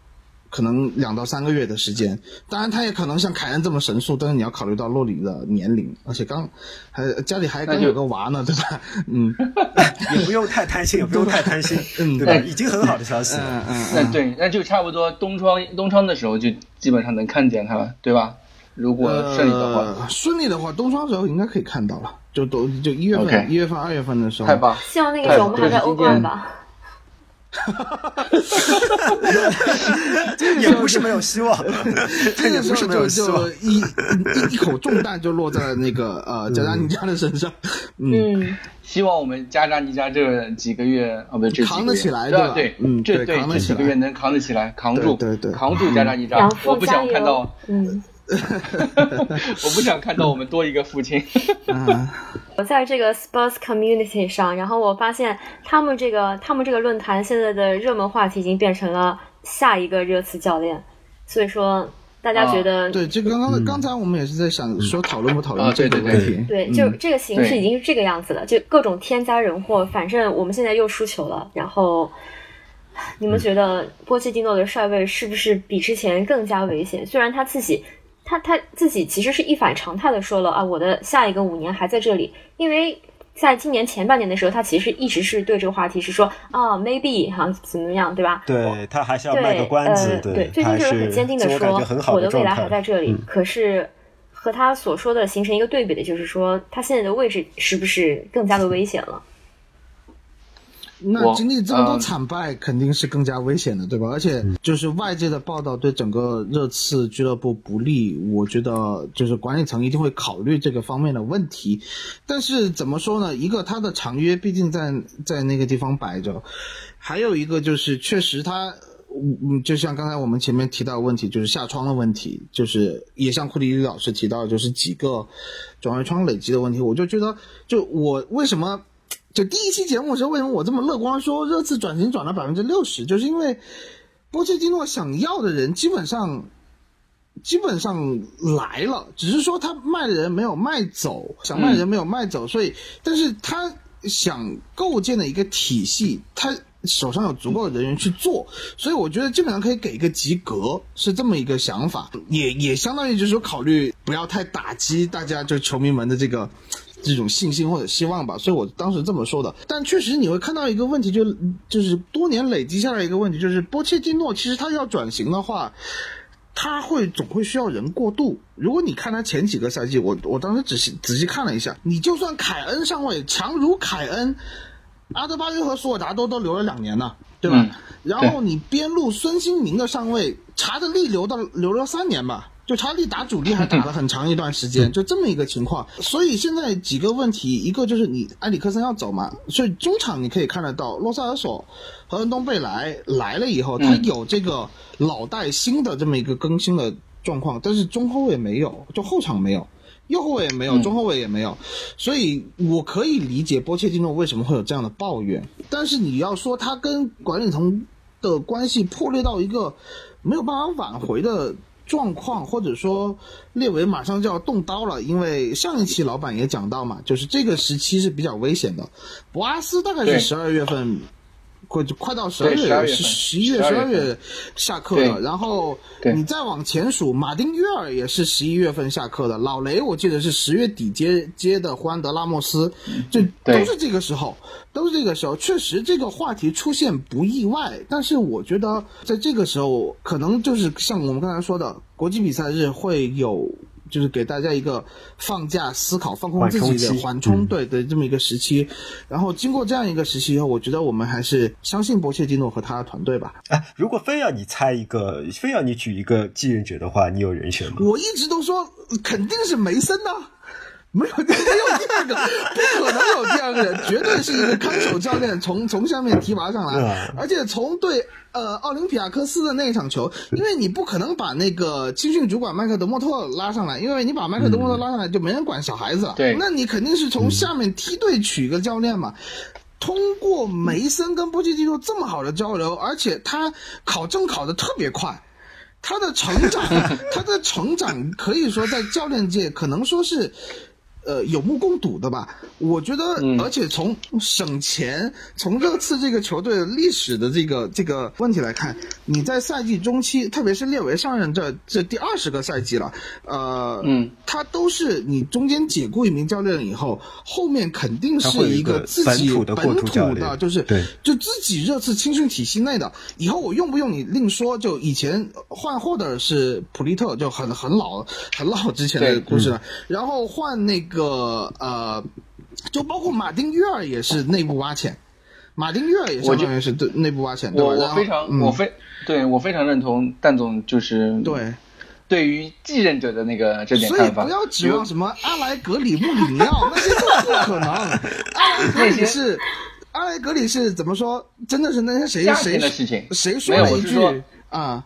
可能两到三个月的时间，当然他也可能像凯恩这么神速，但是你要考虑到洛里的年龄，而且刚还家里还刚有个娃呢，对吧？嗯，也不用太贪心，也不用太贪心，嗯，对吧？已经很好的消息了，嗯嗯，那对，那就差不多冬窗冬窗的时候就基本上能看见他了，对吧？如果顺利的话，顺利的话，冬窗时候应该可以看到了，就都就一月份、一月份、二月份的时候，太棒！希望那个时候我们还在欧冠吧。哈哈哈哈哈！也不是没有希望，这个时候就就一一一口重担就落在那个呃加扎尼加的身上。嗯，希望我们加扎尼加这几个月啊，不扛得起来的，对，嗯，这对这几个月能扛得起来，扛住，对对，扛住加扎尼加，我不想看到，嗯。我不想看到我们多一个父亲。我在这个 Sports Community 上，然后我发现他们这个他们这个论坛现在的热门话题已经变成了下一个热刺教练，所以说大家觉得对这个刚刚刚才我们也是在想说讨论不讨论这个问题，对，就这个形式已经是这个样子了，就各种天灾人祸，反正我们现在又输球了，然后你们觉得波切蒂诺的帅位是不是比之前更加危险？虽然他自己。他他自己其实是一反常态的说了啊，我的下一个五年还在这里，因为在今年前半年的时候，他其实一直是对这个话题是说啊，maybe 哈怎么样，对吧？对他还是要卖个关子，对，最近就是很坚定的说我的未来还在这里。可是和他所说的形成一个对比的就是说，他现在的位置是不是更加的危险了？那经历这么多惨败，肯定是更加危险的，对吧？而且就是外界的报道对整个热刺俱乐部不利，我觉得就是管理层一定会考虑这个方面的问题。但是怎么说呢？一个他的长约毕竟在在那个地方摆着，还有一个就是确实他，嗯，就像刚才我们前面提到的问题，就是下窗的问题，就是也像库里老师提到，就是几个转会窗累积的问题。我就觉得，就我为什么？就第一期节目的时候，为什么我这么乐观说热刺转型转了百分之六十？就是因为波切蒂诺想要的人基本上基本上来了，只是说他卖的人没有卖走，想卖的人没有卖走，所以，但是他想构建的一个体系，他手上有足够的人员去做，所以我觉得基本上可以给一个及格，是这么一个想法，也也相当于就是说考虑不要太打击大家就球迷们的这个。这种信心或者希望吧，所以我当时这么说的。但确实你会看到一个问题，就就是多年累积下来一个问题，就是波切蒂诺其实他要转型的话，他会总会需要人过渡。如果你看他前几个赛季，我我当时仔细仔细看了一下，你就算凯恩上位，强如凯恩，阿德巴约和索尔达多都留了两年呢，对吧？然后你边路孙兴民的上位，查德利留到留了三年吧。就查理打主力还打了很长一段时间，就这么一个情况。所以现在几个问题，一个就是你埃里克森要走嘛，所以中场你可以看得到洛塞尔索和恩东贝莱来了以后，他有这个老带新的这么一个更新的状况，但是中后卫没有，就后场没有，右后卫也没有，中后卫也没有，所以我可以理解波切蒂诺为什么会有这样的抱怨。但是你要说他跟管理层的关系破裂到一个没有办法挽回的。状况，或者说列维马上就要动刀了，因为上一期老板也讲到嘛，就是这个时期是比较危险的。博阿斯大概是十二月份。快快到十二月，十十一月、十二月下课的。然后你再往前数，马丁约尔也是十一月份下课的。老雷我记得是十月底接接的胡安德拉莫斯，就都是这个时候，都是这个时候。确实这个话题出现不意外，但是我觉得在这个时候，可能就是像我们刚才说的，国际比赛日会有。就是给大家一个放假、思考、放空自己的缓冲对的这么一个时期，然后经过这样一个时期以后，我觉得我们还是相信波切蒂诺和他的团队吧。哎，如果非要你猜一个，非要你举一个继任者的话，你有人选吗？我一直都说肯定是梅森呐。没有，没有第二个，不可能有第二个人，绝对是一个看守教练从 从下面提拔上来，而且从对呃奥林匹亚科斯的那一场球，因为你不可能把那个青训主管麦克德莫特拉上来，因为你把麦克德莫特拉上来就没人管小孩子了，对，那你肯定是从下面梯队取一个教练嘛。通过梅森跟波切蒂诺这么好的交流，而且他考证考的特别快，他的成长，他的成长可以说在教练界可能说是。呃，有目共睹的吧？我觉得，而且从省钱，从热刺这个球队历史的这个这个问题来看，你在赛季中期，特别是列维上任这这第二十个赛季了，呃，嗯，他都是你中间解雇一名教练以后，后面肯定是一个自己本土的，就是就自己热刺青训体系内的。以后我用不用你另说。就以前换霍德是普利特，就很很老很老之前的故事了。然后换那。个呃，就包括马丁约尔也是内部挖潜，马丁约尔也相当于是对内部挖潜。我我非常我非对我非常认同蛋总就是对对于继任者的那个这点看法。所以不要指望什么阿莱格里、穆里尼奥那些都不可能。阿莱格里是阿莱格里是怎么说？真的是那天谁谁谁说了一句啊？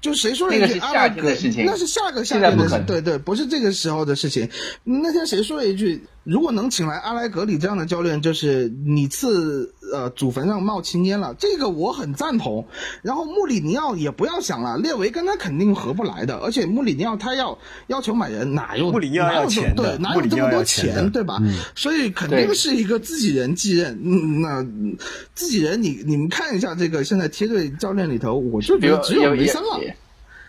就谁说了一句阿莱格？那是下个夏天的事，对对，不是这个时候的事情。那天谁说了一句？如果能请来阿莱格里这样的教练，就是你次呃祖坟上冒青烟了，这个我很赞同。然后穆里尼奥也不要想了，列维跟他肯定合不来的，而且穆里尼奥他要要求买人，哪有穆里尼奥要钱对，哪有这么多钱对吧？所以肯定是一个自己人继任。那自己人，你你们看一下这个现在贴队教练里头，我就觉得只有梅森了。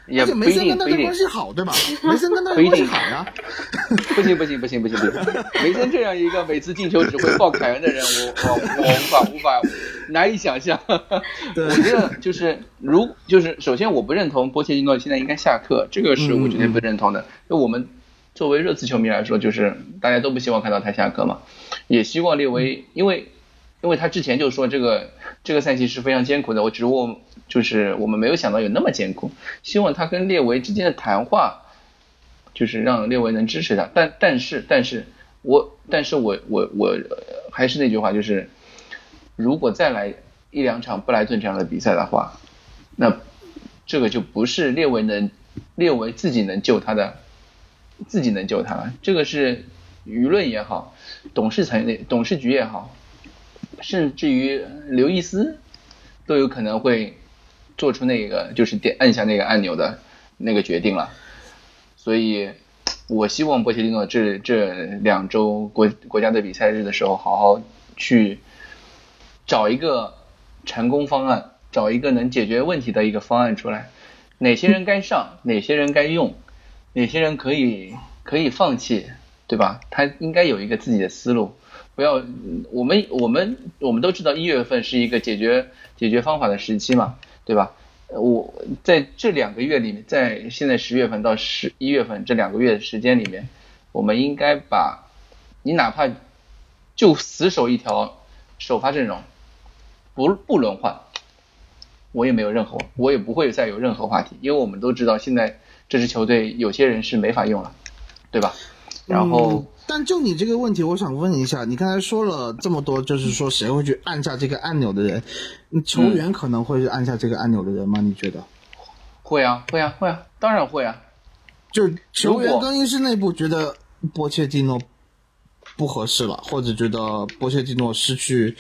而且梅森跟大家关系好，对吧？梅森跟关系好呀。不行不行不行不行不行！梅森这样一个每次进球只会抱凯恩的人，我我我无法无法难以想象。我觉得就是如就是首先我不认同波切蒂诺现在应该下课，这个是我绝对不认同的。就我们作为热刺球迷来说，就是大家都不希望看到他下课嘛，也希望列维，因为因为他之前就说这个这个赛季是非常艰苦的，我只不过。就是我们没有想到有那么艰苦，希望他跟列维之间的谈话，就是让列维能支持他。但但是但是我但是我我我还是那句话，就是如果再来一两场布莱顿这样的比赛的话，那这个就不是列维能列维自己能救他的，自己能救他了。这个是舆论也好，董事层董事局也好，甚至于刘易斯都有可能会。做出那个就是点按下那个按钮的那个决定了，所以，我希望波切蒂诺这这两周国国家队比赛日的时候，好好去找一个成功方案，找一个能解决问题的一个方案出来。哪些人该上，哪些人该用，哪些人可以可以放弃，对吧？他应该有一个自己的思路，不要我们我们我们都知道一月份是一个解决解决方法的时期嘛，对吧？我在这两个月里面，在现在十月份到十一月份这两个月的时间里面，我们应该把你哪怕就死守一条首发阵容，不不轮换。我也没有任何，我也不会再有任何话题，因为我们都知道现在这支球队有些人是没法用了，对吧？然后，但就你这个问题，我想问一下，你刚才说了这么多，就是说谁会去按下这个按钮的人？球员可能会按下这个按钮的人吗？你觉得？会啊，会啊，会啊，当然会啊。就球员更衣室内部觉得波切蒂诺。不合适了，或者觉得波切蒂诺失去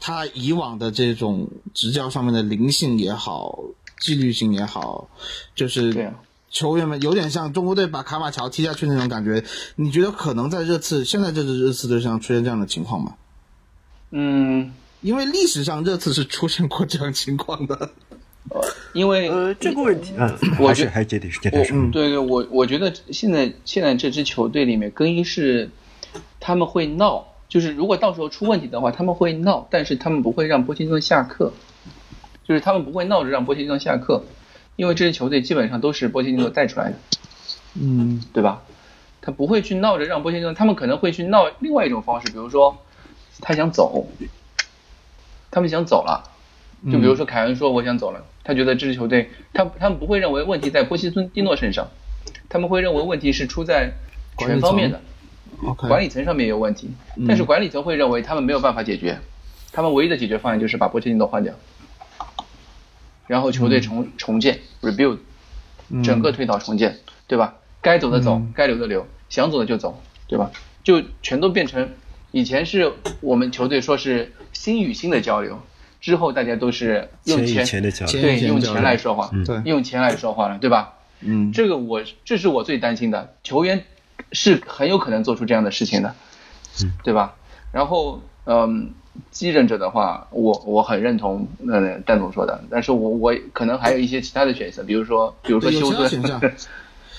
他以往的这种执教上面的灵性也好，纪律性也好，就是球员们有点像中国队把卡马乔踢下去那种感觉。你觉得可能在热刺现在这支热刺队上出现这样的情况吗？嗯，因为历史上热刺是出现过这样情况的。因为呃这个问题，嗯，我觉得还是接得是接得是，对对，我我觉得现在现在这支球队里面更衣室。他们会闹，就是如果到时候出问题的话，他们会闹，但是他们不会让波切蒂诺下课，就是他们不会闹着让波切蒂诺下课，因为这支球队基本上都是波切蒂诺带出来的，嗯，对吧？他不会去闹着让波切蒂诺，他们可能会去闹另外一种方式，比如说他想走，他们想走了，就比如说凯恩说我想走了，他觉得这支球队，他他们不会认为问题在波切蒂诺身上，他们会认为问题是出在全方面的。管理层上面有问题，但是管理层会认为他们没有办法解决，他们唯一的解决方案就是把波切蒂诺换掉，然后球队重重建 rebuild，整个推倒重建，对吧？该走的走，该留的留，想走的就走，对吧？就全都变成以前是我们球队说是心与心的交流，之后大家都是用钱对用钱来说话，对用钱来说话了，对吧？嗯，这个我这是我最担心的球员。是很有可能做出这样的事情的，对吧？然后，嗯，继任者的话，我我很认同嗯蛋总说的，但是我我可能还有一些其他的选择，比如说比如说休顿，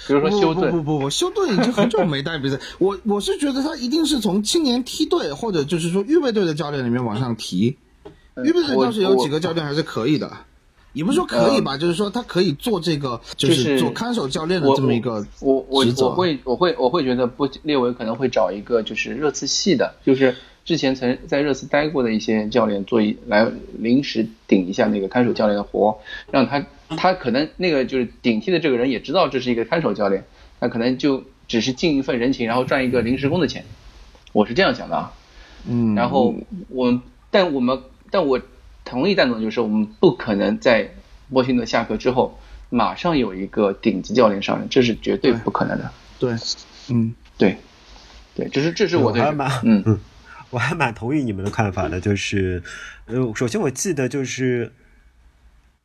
比如说 休顿，不不不不，休顿已经很久没带比赛，我我是觉得他一定是从青年梯队或者就是说预备队的教练里面往上提，预备队倒是有几个教练还是可以的。也不是说可以吧，就是说他可以做这个，就是做看守教练的这么一个我我我会我会我会觉得不列维可能会找一个就是热刺系的，就是之前曾在热刺待过的一些教练做一来临时顶一下那个看守教练的活，让他他可能那个就是顶替的这个人也知道这是一个看守教练，那可能就只是尽一份人情，然后赚一个临时工的钱，我是这样想的啊，嗯，然后我但我们但我。同意蛋总，就是我们不可能在波辛顿下课之后马上有一个顶级教练上任，这是绝对不可能的。对，嗯，对，对，这是这是我的，嗯。嗯，我还蛮同意你们的看法的，就是，呃，首先我记得就是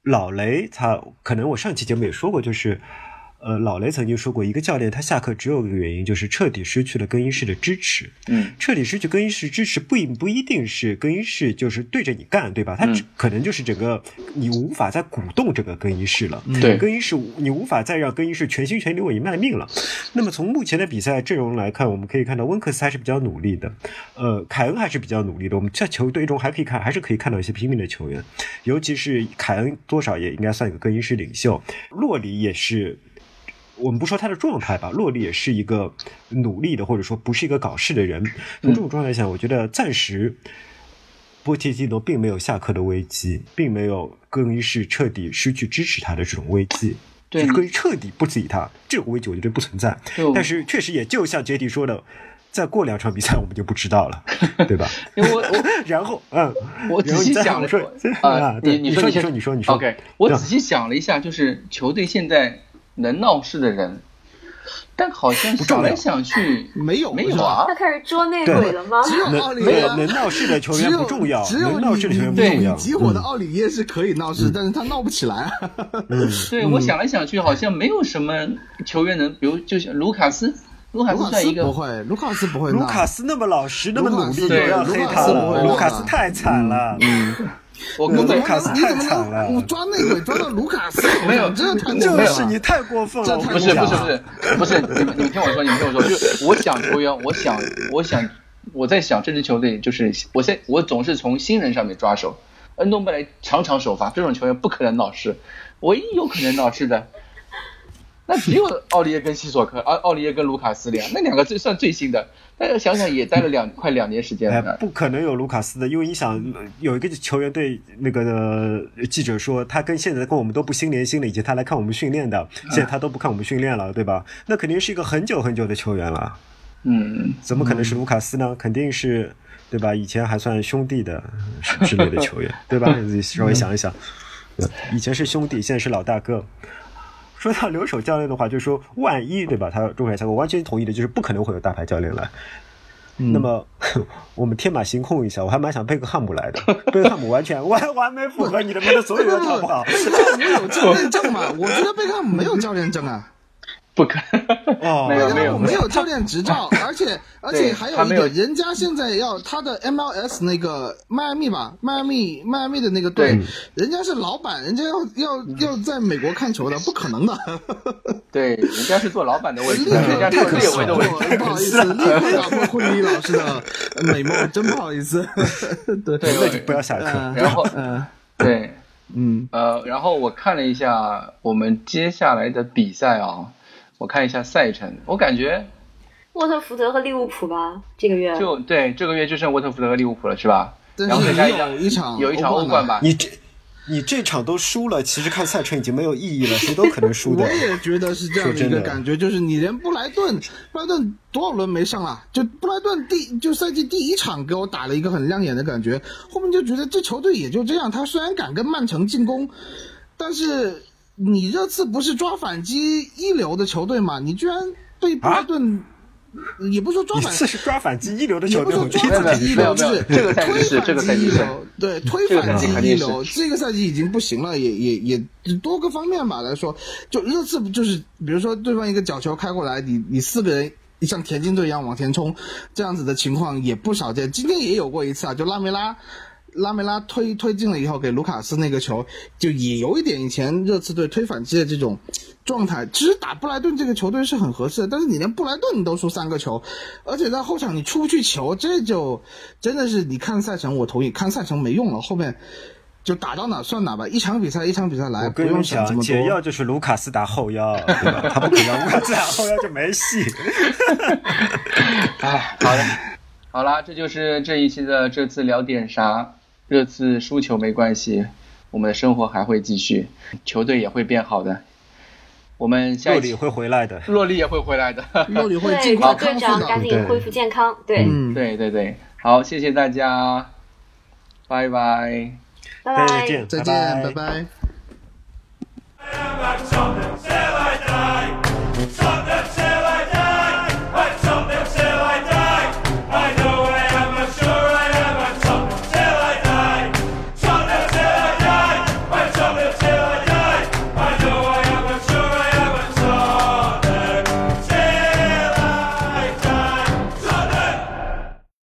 老雷他可能我上期节目也说过，就是。呃，老雷曾经说过，一个教练他下课只有一个原因，就是彻底失去了更衣室的支持。嗯，彻底失去更衣室支持，不不一定是更衣室就是对着你干，对吧？他可能就是整个你无法再鼓动这个更衣室了。对，更衣室你无法再让更衣室全心全意为你卖命了。那么从目前的比赛阵容来看，我们可以看到温克斯还是比较努力的，呃，凯恩还是比较努力的。我们在球队中还可以看，还是可以看到一些拼命的球员，尤其是凯恩，多少也应该算一个更衣室领袖。洛里也是。我们不说他的状态吧，洛里也是一个努力的，或者说不是一个搞事的人。从这种状态下，我觉得暂时波切蒂诺并没有下课的危机，并没有更衣室彻底失去支持他的这种危机。对，更衣彻底不理他这种危机，我觉得不存在。但是确实也就像杰迪说的，再过两场比赛我们就不知道了，对吧？因为我我 然后嗯，我仔细想了说啊，你你说你说你说你说，OK，我仔细想了一下，就是球队现在。能闹事的人，但好像想来想去没有没有啊他，开始捉内鬼了吗？只有奥能里耶能能闹事的球员只有不重要，只有能闹事的球员不对重要。你激活的嗯奥里耶是可以闹事，但是他闹不起来 对我想来想去，好像没有什么球员能，比如就像卢卡斯，卢卡斯算一个斯不会，卢卡斯不会闹。卢卡斯那么老实，那么努力，不要黑他了。卢卢卡卡斯斯太惨了。嗯，我你怎么根本卢卡斯能你怎么太惨了能抓内鬼抓到卢卡斯？没有这太过就。是你太过分了，不是不是不是不是，你们你们听我说，你们听我说，就是 我想球员，我想我想我在想这支球队，就是我现我总是从新人上面抓手。恩东贝莱场场首发，这种球员不可能闹事，唯一有可能闹事的，那只有奥利耶跟西索科，奥奥利耶跟卢卡斯俩，那两个最算最新的。但是想想也待了两快两年时间哎，了。不可能有卢卡斯的，因为你想，有一个球员对那个呃记者说，他跟现在跟我们都不心连心了，以及他来看我们训练的，现在他都不看我们训练了，对吧？那肯定是一个很久很久的球员了，嗯，怎么可能是卢卡斯呢？肯定是，对吧？以前还算兄弟的之类的球员，对吧？你稍微想一想，对以前是兄弟，现在是老大哥。说到留守教练的话，就是说，万一对吧？他中海赛，我完全同意的，就是不可能会有大牌教练来。那么 我们天马行空一下，我还蛮想贝克汉姆来的。贝克汉姆完全完完美符合你的所有要求，好不好？贝克汉姆有教练证吗？我觉得贝克汉姆没有教练证啊。不可能。哦，没有贝克汉姆没有教练执照，而且而且还有一点，人家现在要他的 MLS 那个迈阿密吧，迈阿密迈阿密的那个队，人家是老板，人家要要要在美国看球的，不可能的。对，人家是做老板的位置，立刻人家是列维的位置。不好意思，立刻打破婚礼老师的美梦，真不好意思。对对那就不要下课。嗯然后嗯对，嗯，呃，然后我看了一下我们接下来的比赛啊，我看一下赛程，我感觉沃特福德和利物浦吧，这个月就对这个月就剩沃特福德和利物浦了，是吧？但然后再加一是有一场有一场欧欧冠吧？你这你这场都输了，其实看赛程已经没有意义了，谁都可能输的 我。也觉得是这样的一个感觉，就是你连布莱顿，布莱顿多少轮没上了？就布莱顿第就赛季第一场给我打了一个很亮眼的感觉，后面就觉得这球队也就这样。他虽然敢跟曼城进攻，但是你热刺不是抓反击一流的球队嘛？你居然被布莱顿，也不是说抓反你这是抓反击一流的球队，也不是说抓反击一流，就是这个赛季是推反这个赛季是击一流，对，推反击一流，这个赛季已经不行了，也也也多个方面吧来说，就热刺就是，比如说对方一个角球开过来，你你四个人。像田径队一样往前冲，这样子的情况也不少见。今天也有过一次啊，就拉梅拉，拉梅拉推推进了以后，给卢卡斯那个球，就也有一点以前热刺队推反击的这种状态。其实打布莱顿这个球队是很合适的，但是你连布莱顿你都输三个球，而且在后场你出不去球，这就真的是你看赛程，我同意，看赛程没用了，后面就打到哪算哪吧，一场比赛一场比赛来，我不用跟你讲，想这么解药。就是卢卡斯打后腰，对吧？他不可以让卢卡斯打后腰就没戏。哎，好的，好啦，这就是这一期的这次聊点啥。这次输球没关系，我们的生活还会继续，球队也会变好的。我们下一期洛里会回来的。洛丽也会回来的。洛里会对，尽快祝队康复的。长赶紧恢复健康。对，嗯，对对对，好，谢谢大家，拜拜。拜拜。再见，再见，拜拜。Back something, say like